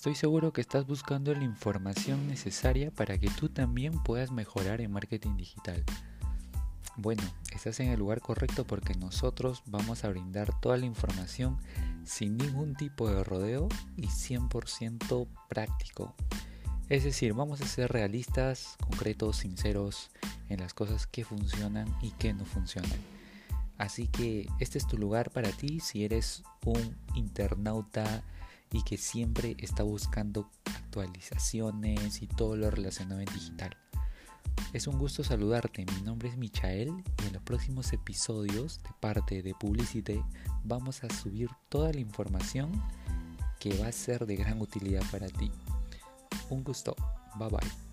Estoy seguro que estás buscando la información necesaria para que tú también puedas mejorar en marketing digital. Bueno, estás en el lugar correcto porque nosotros vamos a brindar toda la información sin ningún tipo de rodeo y 100% práctico. Es decir, vamos a ser realistas, concretos, sinceros en las cosas que funcionan y que no funcionan. Así que este es tu lugar para ti si eres un internauta y que siempre está buscando actualizaciones y todo lo relacionado en digital. Es un gusto saludarte, mi nombre es Michael y en los próximos episodios de parte de Publicity vamos a subir toda la información que va a ser de gran utilidad para ti. Un gusto, bye bye.